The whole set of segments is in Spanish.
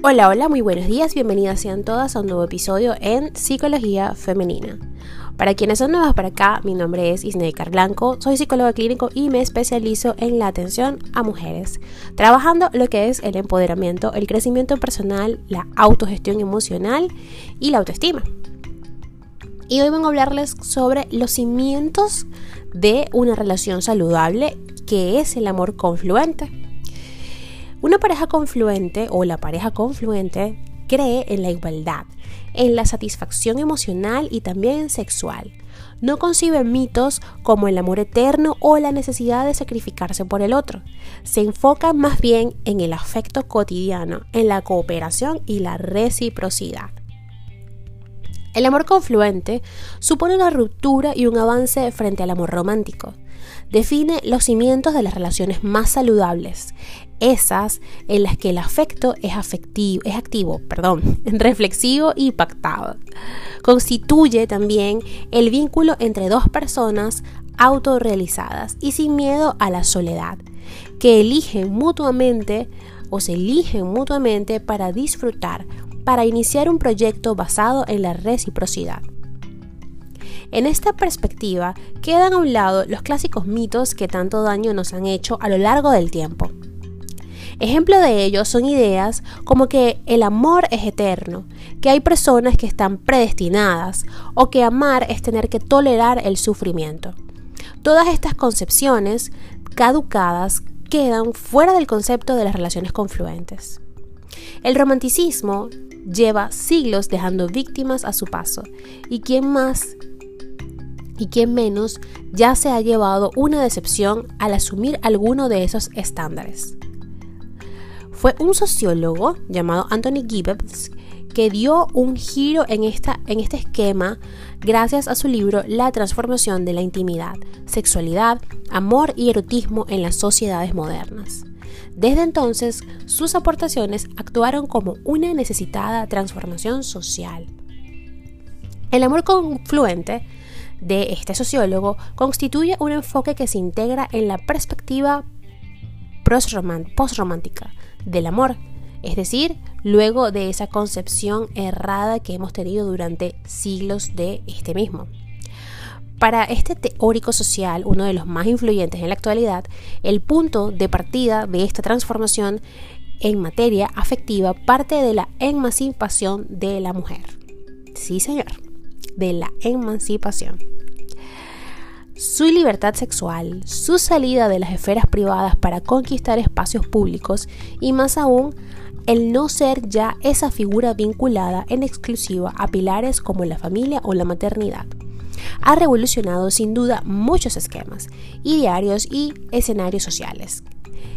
Hola, hola, muy buenos días, bienvenidas sean todas a un nuevo episodio en Psicología Femenina. Para quienes son nuevas para acá, mi nombre es Isneikar Blanco, soy psicóloga clínico y me especializo en la atención a mujeres, trabajando lo que es el empoderamiento, el crecimiento personal, la autogestión emocional y la autoestima. Y hoy vengo a hablarles sobre los cimientos de una relación saludable, que es el amor confluente. Una pareja confluente o la pareja confluente cree en la igualdad, en la satisfacción emocional y también sexual. No concibe mitos como el amor eterno o la necesidad de sacrificarse por el otro. Se enfoca más bien en el afecto cotidiano, en la cooperación y la reciprocidad. El amor confluente supone una ruptura y un avance frente al amor romántico. Define los cimientos de las relaciones más saludables, esas en las que el afecto es afectivo, es activo, perdón, reflexivo y pactado. Constituye también el vínculo entre dos personas autorrealizadas y sin miedo a la soledad, que eligen mutuamente o se eligen mutuamente para disfrutar, para iniciar un proyecto basado en la reciprocidad. En esta perspectiva quedan a un lado los clásicos mitos que tanto daño nos han hecho a lo largo del tiempo. Ejemplo de ello son ideas como que el amor es eterno, que hay personas que están predestinadas o que amar es tener que tolerar el sufrimiento. Todas estas concepciones caducadas quedan fuera del concepto de las relaciones confluentes. El romanticismo lleva siglos dejando víctimas a su paso, y quien más y quien menos ya se ha llevado una decepción al asumir alguno de esos estándares. Fue un sociólogo llamado Anthony Gibbs que dio un giro en, esta, en este esquema gracias a su libro La transformación de la intimidad, sexualidad, amor y erotismo en las sociedades modernas. Desde entonces, sus aportaciones actuaron como una necesitada transformación social. El amor confluente de este sociólogo constituye un enfoque que se integra en la perspectiva postromántica del amor, es decir, luego de esa concepción errada que hemos tenido durante siglos de este mismo. Para este teórico social, uno de los más influyentes en la actualidad, el punto de partida de esta transformación en materia afectiva parte de la emancipación de la mujer. Sí, señor, de la emancipación. Su libertad sexual, su salida de las esferas privadas para conquistar espacios públicos y más aún el no ser ya esa figura vinculada en exclusiva a pilares como la familia o la maternidad. Ha revolucionado sin duda muchos esquemas, idearios y escenarios sociales.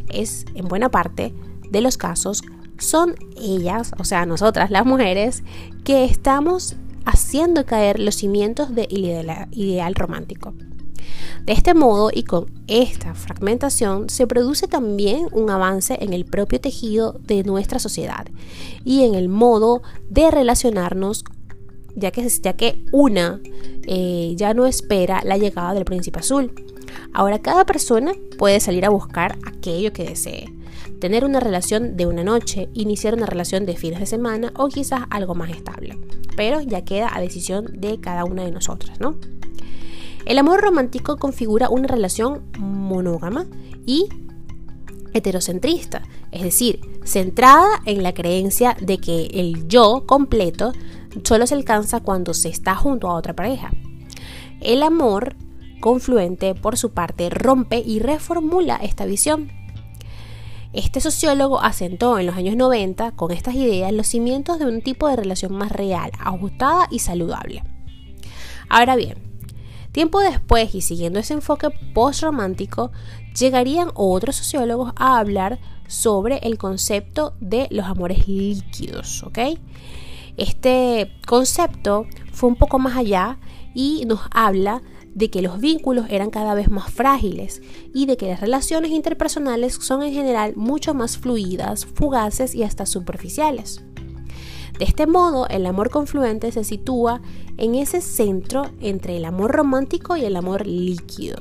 Es, en buena parte de los casos, son ellas, o sea, nosotras las mujeres, que estamos haciendo caer los cimientos del ideal romántico. De este modo y con esta fragmentación se produce también un avance en el propio tejido de nuestra sociedad y en el modo de relacionarnos ya que, ya que una eh, ya no espera la llegada del príncipe azul. Ahora cada persona puede salir a buscar aquello que desee. Tener una relación de una noche, iniciar una relación de fines de semana o quizás algo más estable. Pero ya queda a decisión de cada una de nosotras, ¿no? El amor romántico configura una relación monógama y heterocentrista, es decir, centrada en la creencia de que el yo completo solo se alcanza cuando se está junto a otra pareja. El amor confluente, por su parte, rompe y reformula esta visión. Este sociólogo asentó en los años 90 con estas ideas los cimientos de un tipo de relación más real, ajustada y saludable. Ahora bien, Tiempo después, y siguiendo ese enfoque postromántico, llegarían otros sociólogos a hablar sobre el concepto de los amores líquidos, ¿ok? Este concepto fue un poco más allá y nos habla de que los vínculos eran cada vez más frágiles y de que las relaciones interpersonales son en general mucho más fluidas, fugaces y hasta superficiales. De este modo, el amor confluente se sitúa en ese centro entre el amor romántico y el amor líquido,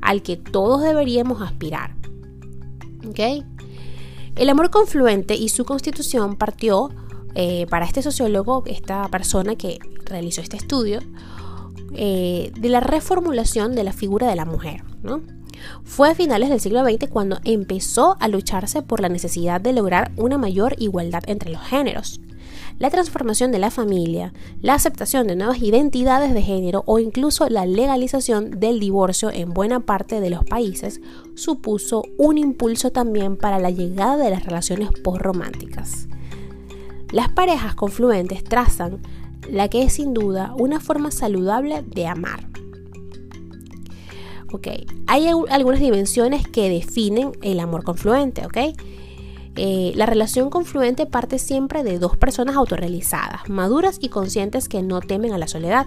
al que todos deberíamos aspirar. El amor confluente y su constitución partió eh, para este sociólogo, esta persona que realizó este estudio, eh, de la reformulación de la figura de la mujer. Fue a finales del siglo XX cuando empezó a lucharse por la necesidad de lograr una mayor igualdad entre los géneros. La transformación de la familia, la aceptación de nuevas identidades de género o incluso la legalización del divorcio en buena parte de los países supuso un impulso también para la llegada de las relaciones postrománticas. Las parejas confluentes trazan la que es sin duda una forma saludable de amar. Ok, hay algunas dimensiones que definen el amor confluente, ¿ok? Eh, la relación confluente parte siempre de dos personas autorrealizadas, maduras y conscientes que no temen a la soledad.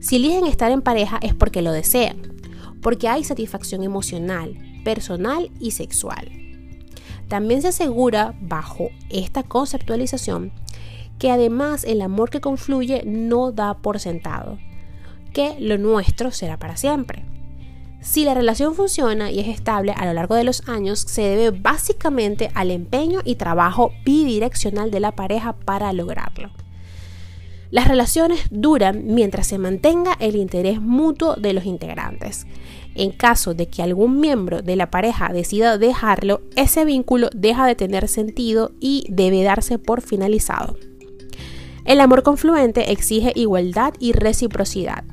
Si eligen estar en pareja es porque lo desean, porque hay satisfacción emocional, personal y sexual. También se asegura, bajo esta conceptualización, que además el amor que confluye no da por sentado, que lo nuestro será para siempre. Si la relación funciona y es estable a lo largo de los años, se debe básicamente al empeño y trabajo bidireccional de la pareja para lograrlo. Las relaciones duran mientras se mantenga el interés mutuo de los integrantes. En caso de que algún miembro de la pareja decida dejarlo, ese vínculo deja de tener sentido y debe darse por finalizado. El amor confluente exige igualdad y reciprocidad.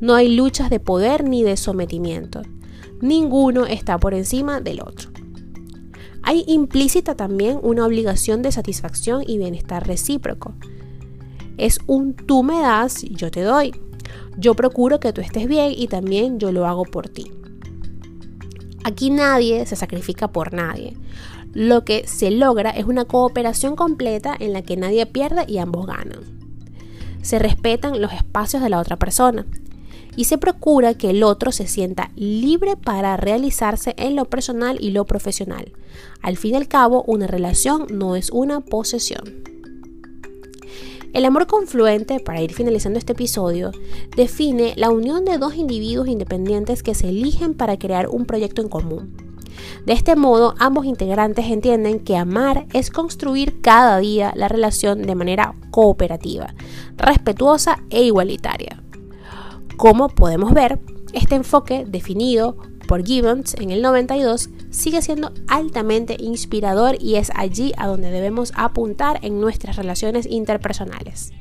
No hay luchas de poder ni de sometimiento. Ninguno está por encima del otro. Hay implícita también una obligación de satisfacción y bienestar recíproco. Es un tú me das, yo te doy. Yo procuro que tú estés bien y también yo lo hago por ti. Aquí nadie se sacrifica por nadie. Lo que se logra es una cooperación completa en la que nadie pierde y ambos ganan. Se respetan los espacios de la otra persona y se procura que el otro se sienta libre para realizarse en lo personal y lo profesional. Al fin y al cabo, una relación no es una posesión. El amor confluente, para ir finalizando este episodio, define la unión de dos individuos independientes que se eligen para crear un proyecto en común. De este modo, ambos integrantes entienden que amar es construir cada día la relación de manera cooperativa, respetuosa e igualitaria. Como podemos ver, este enfoque definido por Gibbons en el 92 sigue siendo altamente inspirador y es allí a donde debemos apuntar en nuestras relaciones interpersonales.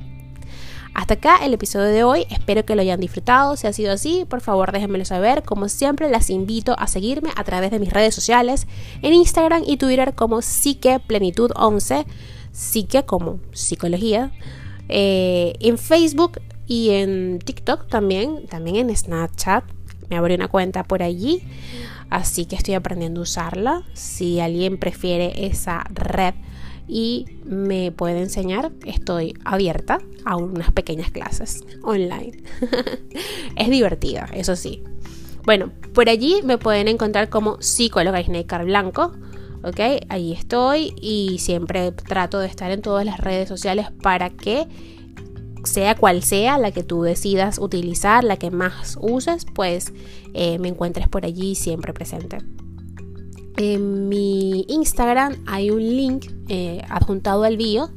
Hasta acá el episodio de hoy, espero que lo hayan disfrutado, si ha sido así, por favor déjenmelo saber, como siempre las invito a seguirme a través de mis redes sociales, en Instagram y Twitter como psiqueplenitud11, psique como psicología, eh, en Facebook y en TikTok también, también en Snapchat, me abrí una cuenta por allí, así que estoy aprendiendo a usarla. Si alguien prefiere esa red y me puede enseñar, estoy abierta a unas pequeñas clases online. es divertida, eso sí. Bueno, por allí me pueden encontrar como psicóloga Isneikar Blanco. ¿ok? Ahí estoy y siempre trato de estar en todas las redes sociales para que sea cual sea la que tú decidas utilizar, la que más uses, pues eh, me encuentres por allí siempre presente. En mi Instagram hay un link eh, adjuntado al bio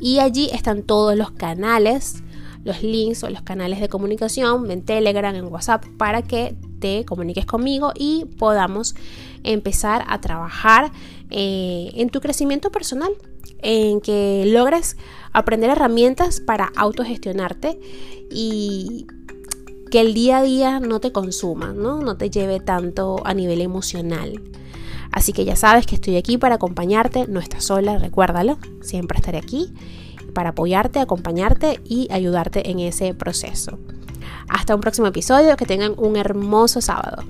y allí están todos los canales, los links o los canales de comunicación en Telegram, en WhatsApp, para que te comuniques conmigo y podamos empezar a trabajar eh, en tu crecimiento personal, en que logres aprender herramientas para autogestionarte y que el día a día no te consuma, ¿no? no te lleve tanto a nivel emocional. Así que ya sabes que estoy aquí para acompañarte, no estás sola, recuérdalo, siempre estaré aquí para apoyarte, acompañarte y ayudarte en ese proceso. Hasta un próximo episodio, que tengan un hermoso sábado.